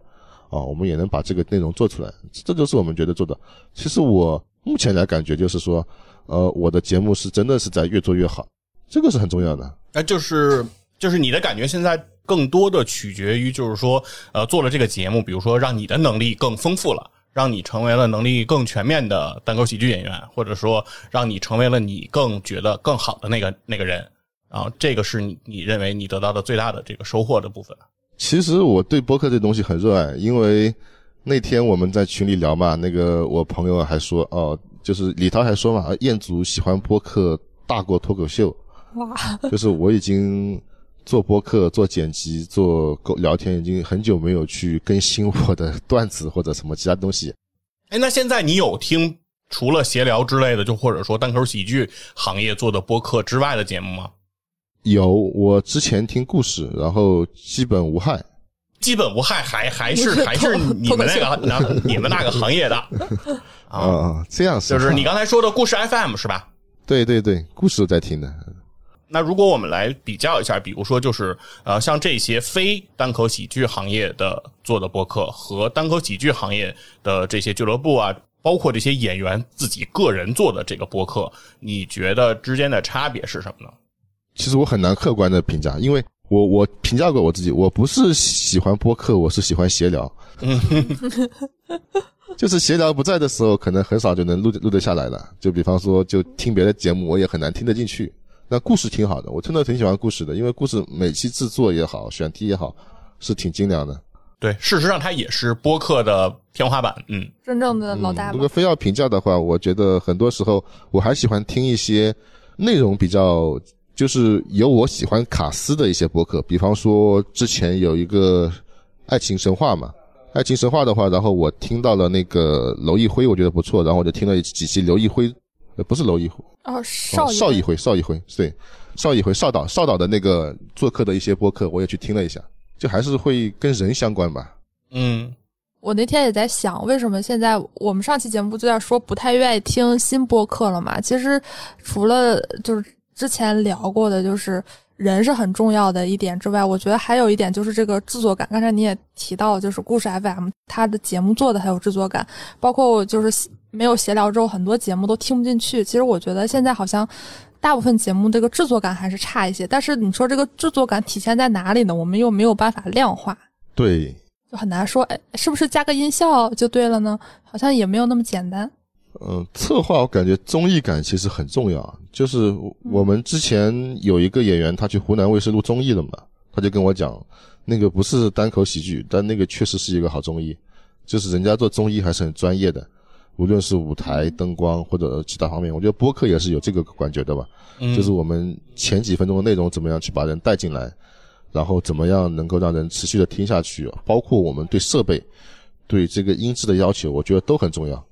啊，我们也能把这个内容做出来，这就是我们觉得做的。其实我目前来感觉就是说，呃，我的节目是真的是在越做越好，这个是很重要的。那就是就是你的感觉现在更多的取决于就是说，呃，做了这个节目，比如说让你的能力更丰富了，让你成为了能力更全面的单口喜剧演员，或者说让你成为了你更觉得更好的那个那个人啊，这个是你你认为你得到的最大的这个收获的部分。其实我对播客这东西很热爱，因为那天我们在群里聊嘛，那个我朋友还说，哦，就是李涛还说嘛，彦祖喜欢播客大过脱口秀，哇，就是我已经做播客、做剪辑、做沟聊天，已经很久没有去更新我的段子或者什么其他东西。哎，那现在你有听除了闲聊之类的，就或者说单口喜剧行业做的播客之外的节目吗？有，我之前听故事，然后基本无害。基本无害，还还是还是你们那个那你们那个行业的 啊，啊，这样是就是你刚才说的故事 FM 是吧？对对对，故事都在听的。那如果我们来比较一下，比如说就是呃，像这些非单口喜剧行业的做的播客和单口喜剧行业的这些俱乐部啊，包括这些演员自己个人做的这个播客，你觉得之间的差别是什么呢？其实我很难客观的评价，因为我我评价过我自己，我不是喜欢播客，我是喜欢闲聊。就是闲聊不在的时候，可能很少就能录录得下来了。就比方说，就听别的节目，我也很难听得进去。那故事挺好的，我真的挺喜欢故事的，因为故事每期制作也好，选题也好，是挺精良的。对，事实上它也是播客的天花板。嗯，真正的老大嗯。如果。非要评价的话，我觉得很多时候我还喜欢听一些内容比较，就是有我喜欢卡斯的一些播客。比方说之前有一个爱情神话嘛，爱情神话的话，然后我听到了那个娄艺辉，我觉得不错，然后我就听了几期娄艺辉，呃，不是娄艺辉，哦，哦少爷邵艺辉，邵艺辉，对，邵艺辉，邵导，邵导的那个做客的一些播客，我也去听了一下，就还是会跟人相关吧。嗯，我那天也在想，为什么现在我们上期节目就在说不太愿意听新播客了嘛？其实除了就是之前聊过的，就是人是很重要的一点之外，我觉得还有一点就是这个制作感。刚才你也提到，就是故事 FM 它的节目做的很有制作感，包括我就是没有闲聊之后，很多节目都听不进去。其实我觉得现在好像。大部分节目这个制作感还是差一些，但是你说这个制作感体现在哪里呢？我们又没有办法量化。对，就很难说，哎，是不是加个音效就对了呢？好像也没有那么简单。嗯，策划我感觉综艺感其实很重要。就是我们之前有一个演员，他去湖南卫视录综艺了嘛，他就跟我讲，那个不是单口喜剧，但那个确实是一个好综艺，就是人家做综艺还是很专业的，无论是舞台、灯光或者其他方面，我觉得播客也是有这个感觉的吧。嗯就是我们前几分钟的内容怎么样去把人带进来，然后怎么样能够让人持续的听下去，包括我们对设备、对这个音质的要求，我觉得都很重要。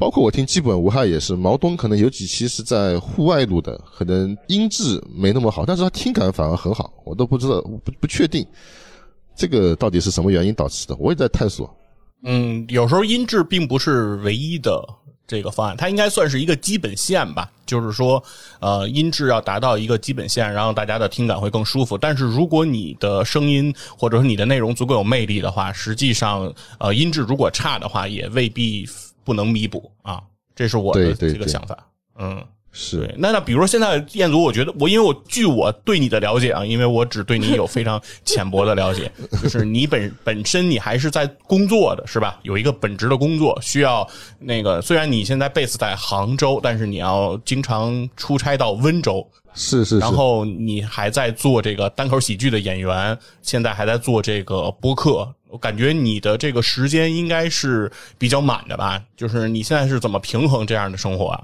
包括我听基本无害也是，毛东可能有几期是在户外录的，可能音质没那么好，但是他听感反而很好，我都不知道，不不确定这个到底是什么原因导致的，我也在探索。嗯，有时候音质并不是唯一的这个方案，它应该算是一个基本线吧。就是说，呃，音质要达到一个基本线，然后大家的听感会更舒服。但是如果你的声音或者说你的内容足够有魅力的话，实际上，呃，音质如果差的话，也未必不能弥补啊。这是我的这个想法。嗯。是，那那比如说现在彦祖，我觉得我因为我据我对你的了解啊，因为我只对你有非常浅薄的了解，就是你本本身你还是在工作的是吧？有一个本职的工作，需要那个虽然你现在 base 在杭州，但是你要经常出差到温州，是是是，然后你还在做这个单口喜剧的演员，现在还在做这个播客，我感觉你的这个时间应该是比较满的吧？就是你现在是怎么平衡这样的生活啊？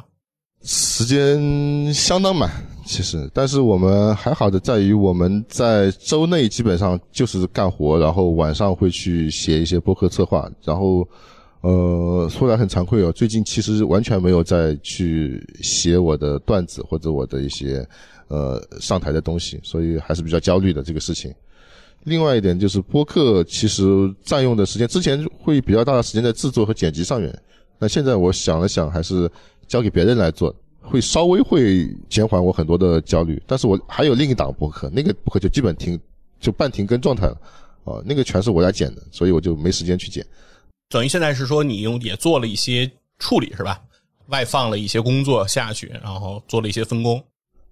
时间相当满，其实，但是我们还好的在于我们在周内基本上就是干活，然后晚上会去写一些播客策划，然后，呃，说来很惭愧哦，最近其实完全没有再去写我的段子或者我的一些呃上台的东西，所以还是比较焦虑的这个事情。另外一点就是播客其实占用的时间，之前会比较大的时间在制作和剪辑上面，那现在我想了想，还是交给别人来做，会稍微会减缓我很多的焦虑。但是我还有另一档播客，那个播客就基本停就半停更状态了啊，那个全是我来剪的，所以我就没时间去剪。等于现在是说你用也做了一些处理是吧？外放了一些工作下去，然后做了一些分工。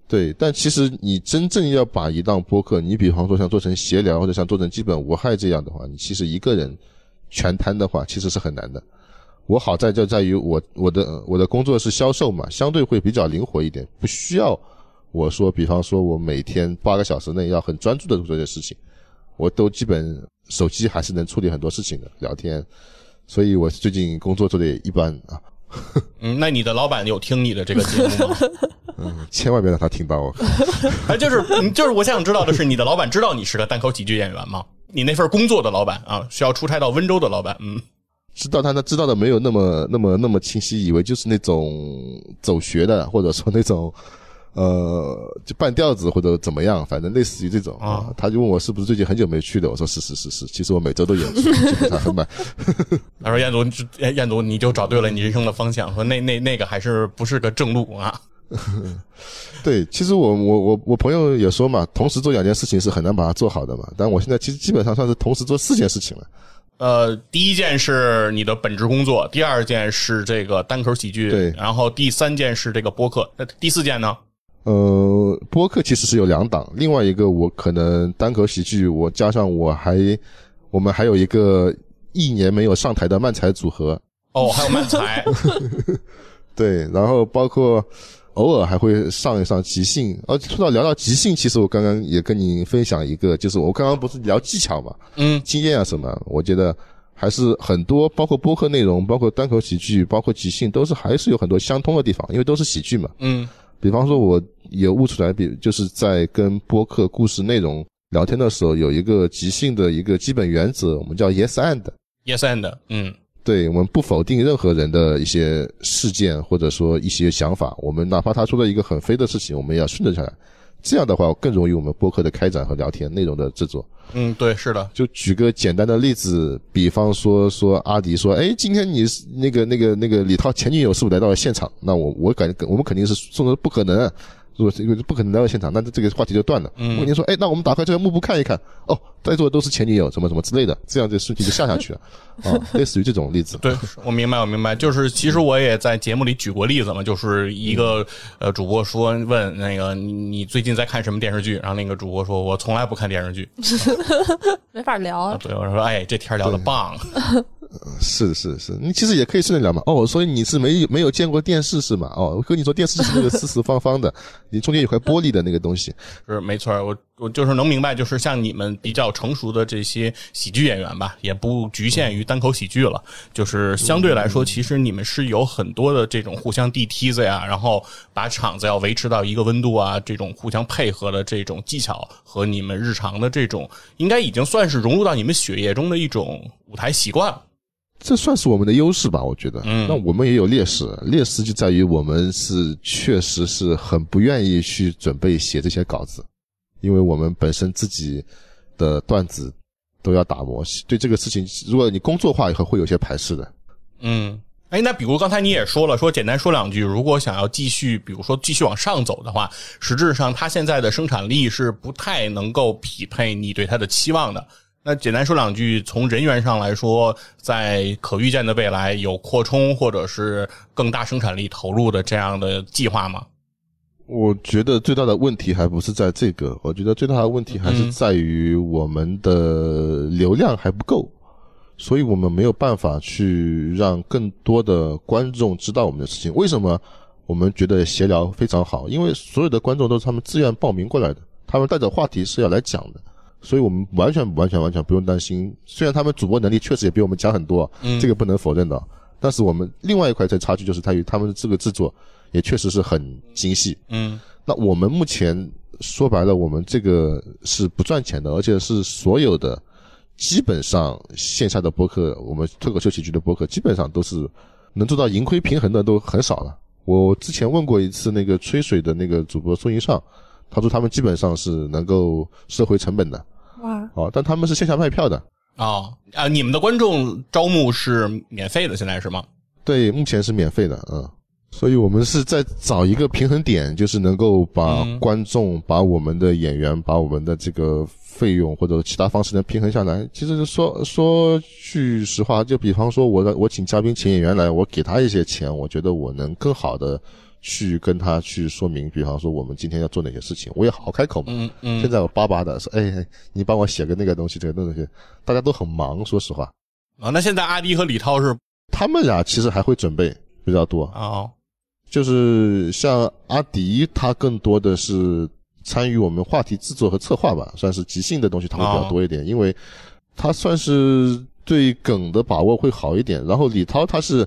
对，但其实你真正要把一档播客，你比方说像做成闲聊或者像做成基本无害这样的话，你其实一个人全摊的话，其实是很难的。我好在就在于我我的我的工作是销售嘛，相对会比较灵活一点，不需要我说，比方说我每天八个小时内要很专注的做这些事情，我都基本手机还是能处理很多事情的，聊天。所以我最近工作做的也一般啊。嗯，那你的老板有听你的这个节目吗？嗯，千万别让他听到。哎，就是，就是我想知道的是，你的老板知道你是个单口喜剧演员吗？你那份工作的老板啊，需要出差到温州的老板，嗯，知道他，他知道的没有那么、那么、那么清晰，以为就是那种走学的，或者说那种。呃，就半吊子或者怎么样，反正类似于这种啊。他就问我是不是最近很久没去的，我说是是是是，其实我每周都演出，基本上很满。他说：“彦祖，彦祖，你就找对了你人生的方向。说那那那个还是不是个正路啊？” 对，其实我我我我朋友也说嘛，同时做两件事情是很难把它做好的嘛。但我现在其实基本上算是同时做四件事情了。呃，第一件是你的本职工作，第二件是这个单口喜剧，对，然后第三件是这个播客，那第四件呢？呃，播客其实是有两档，另外一个我可能单口喜剧，我加上我还，我们还有一个一年没有上台的漫才组合。哦，还有漫才。对，然后包括偶尔还会上一上即兴。哦，说到聊到即兴，其实我刚刚也跟你分享一个，就是我刚刚不是聊技巧嘛，嗯，经验啊什么，我觉得还是很多，包括播客内容，包括单口喜剧，包括即兴，都是还是有很多相通的地方，因为都是喜剧嘛。嗯。比方说，我也悟出来，比就是在跟播客故事内容聊天的时候，有一个即兴的一个基本原则，我们叫 yes and。yes and，嗯，对，我们不否定任何人的一些事件或者说一些想法，我们哪怕他说了一个很飞的事情，我们也要顺着下来。这样的话更容易我们播客的开展和聊天内容的制作。嗯，对，是的。就举个简单的例子，比方说说阿迪说，哎，今天你那个那个那个李涛前女友是不是来到了现场？那我我感觉我们肯定是说不可能。如果是因为不可能来到现场，那这个话题就断了。问题说，哎，那我们打开这个幕布看一看，哦，在座的都是前女友，什么什么之类的，这样这事情就下下去了。啊，类似于这种例子。对，我明白，我明白。就是其实我也在节目里举过例子嘛，就是一个呃主播说问那个你你最近在看什么电视剧？然后那个主播说我从来不看电视剧，没法聊。对，我说哎，这天聊的棒。是是是，你其实也可以顺着聊嘛。哦，所以你是没没有见过电视是吗？哦，我跟你说，电视是那个四四方方的，你中间有块玻璃的那个东西。是没错，我我就是能明白，就是像你们比较成熟的这些喜剧演员吧，也不局限于单口喜剧了。就是相对来说，其实你们是有很多的这种互相递梯子呀，然后把场子要维持到一个温度啊，这种互相配合的这种技巧和你们日常的这种，应该已经算是融入到你们血液中的一种舞台习惯了。这算是我们的优势吧，我觉得。嗯，那我们也有劣势，劣势就在于我们是确实是很不愿意去准备写这些稿子，因为我们本身自己的段子都要打磨，对这个事情，如果你工作化以后会有些排斥的。嗯，哎，那比如刚才你也说了，说简单说两句，如果想要继续，比如说继续往上走的话，实质上它现在的生产力是不太能够匹配你对它的期望的。那简单说两句，从人员上来说，在可预见的未来有扩充或者是更大生产力投入的这样的计划吗？我觉得最大的问题还不是在这个，我觉得最大的问题还是在于我们的流量还不够，所以我们没有办法去让更多的观众知道我们的事情。为什么我们觉得闲聊非常好？因为所有的观众都是他们自愿报名过来的，他们带着话题是要来讲的。所以我们完全完全完全不用担心。虽然他们主播能力确实也比我们强很多，嗯，这个不能否认的。但是我们另外一块在差距就是在于他们的这个制作也确实是很精细，嗯。那我们目前说白了，我们这个是不赚钱的，而且是所有的基本上线下的播客，我们脱口秀喜剧的播客基本上都是能做到盈亏平衡的都很少了。我之前问过一次那个吹水的那个主播宋一上，他说他们基本上是能够收回成本的。哇哦，但他们是线下卖票的啊啊！你们的观众招募是免费的，现在是吗？对，目前是免费的，嗯。所以我们是在找一个平衡点，就是能够把嗯观众、把我们的演员、把我们的这个费用或者其他方式能平衡下来。其实说说句实话，就比方说我的我请嘉宾、请演员来，我给他一些钱，我觉得我能更好的去跟他去说明，比方说我们今天要做哪些事情，我也好好开口嘛。嗯嗯，现在我巴巴的说，哎，你帮我写个那个东西，这个东西，大家都很忙，说实话。啊，那现在阿迪和李涛是他们俩其实还会准备比较多，啊就是像阿迪，他更多的是参与我们话题制作和策划吧，算是即兴的东西他会比较多一点，因为他算是对梗的把握会好一点。然后李涛他是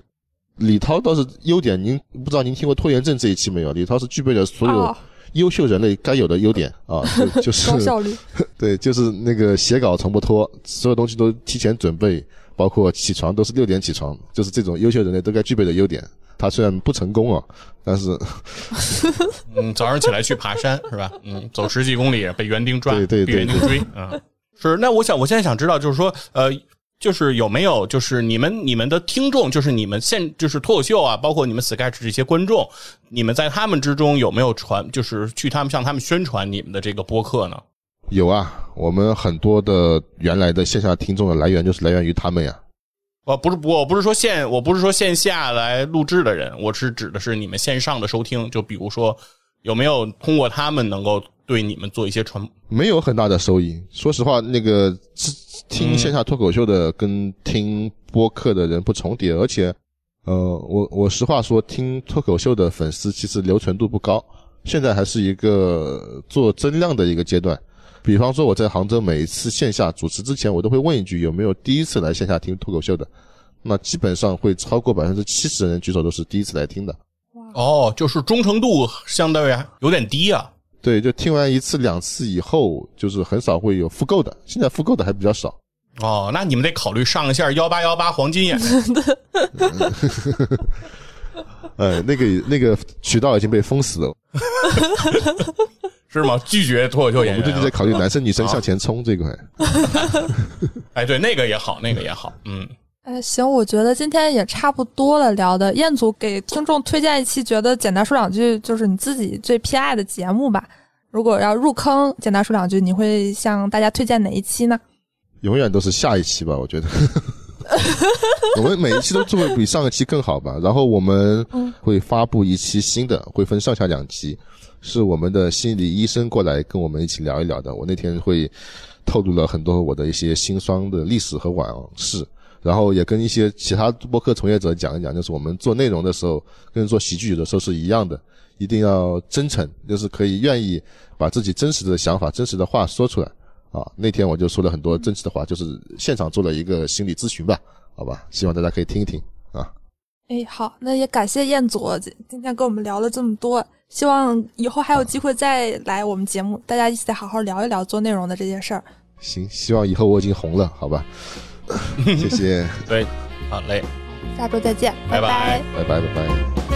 李涛倒是优点，您不知道您听过拖延症这一期没有？李涛是具备了所有哦优秀人类该有的优点啊，就就是高效率。对，就是那个写稿从不拖，所有东西都提前准备，包括起床都是六点起床，就是这种优秀人类都该具备的优点。他虽然不成功啊，但是嗯，早上起来去爬山是吧？嗯，走十几公里被园丁抓，对对对被园丁追，嗯，是。那我想，我现在想知道，就是说，呃，就是有没有，就是你们你们的听众，就是你们现就是脱口秀啊，包括你们 Sketch 这些观众，你们在他们之中有没有传，就是去他们向他们宣传你们的这个播客呢？有啊，我们很多的原来的线下听众的来源就是来源于他们呀。我不是我不是说线我不是说线下来录制的人，我是指的是你们线上的收听，就比如说有没有通过他们能够对你们做一些传没有很大的收益。说实话，那个听线下脱口秀的跟听播客的人不重叠，而且，呃，我我实话说，听脱口秀的粉丝其实留存度不高，现在还是一个做增量的一个阶段。比方说，我在杭州每一次线下主持之前，我都会问一句有没有第一次来线下听脱口秀的，那基本上会超过百分之七十的人举手都是第一次来听的。哦，就是忠诚度相对有点低啊。对，就听完一次两次以后，就是很少会有复购的，现在复购的还比较少。哦，那你们得考虑上一下幺八幺八黄金眼。呃，那个那个渠道已经被封死了，是吗？拒绝脱口秀我演员我。们最近在考虑男生女生向前冲这块。哎，对，那个也好，那个也好。嗯，哎，行，我觉得今天也差不多了，聊的。彦祖给听众推荐一期，觉得简单说两句就是你自己最偏爱的节目吧。如果要入坑，简单说两句，你会向大家推荐哪一期呢？永远都是下一期吧，我觉得。我们每一期都做的比上一期更好吧。然后我们会发布一期新的，会分上下两期，是我们的心理医生过来跟我们一起聊一聊的。我那天会透露了很多我的一些心酸的历史和往事，然后也跟一些其他播客从业者讲一讲，就是我们做内容的时候跟做喜剧有的时候是一样的，一定要真诚，就是可以愿意把自己真实的想法、真实的话说出来。啊，那天我就说了很多真实的话，就是现场做了一个心理咨询吧，好吧，希望大家可以听一听啊。哎，好，那也感谢彦祖今今天跟我们聊了这么多，希望以后还有机会再来我们节目，大家一起再好好聊一聊做内容的这些事儿。行，希望以后我已经红了，好吧，谢谢，对，好嘞。下周再见，拜拜拜拜拜拜拜。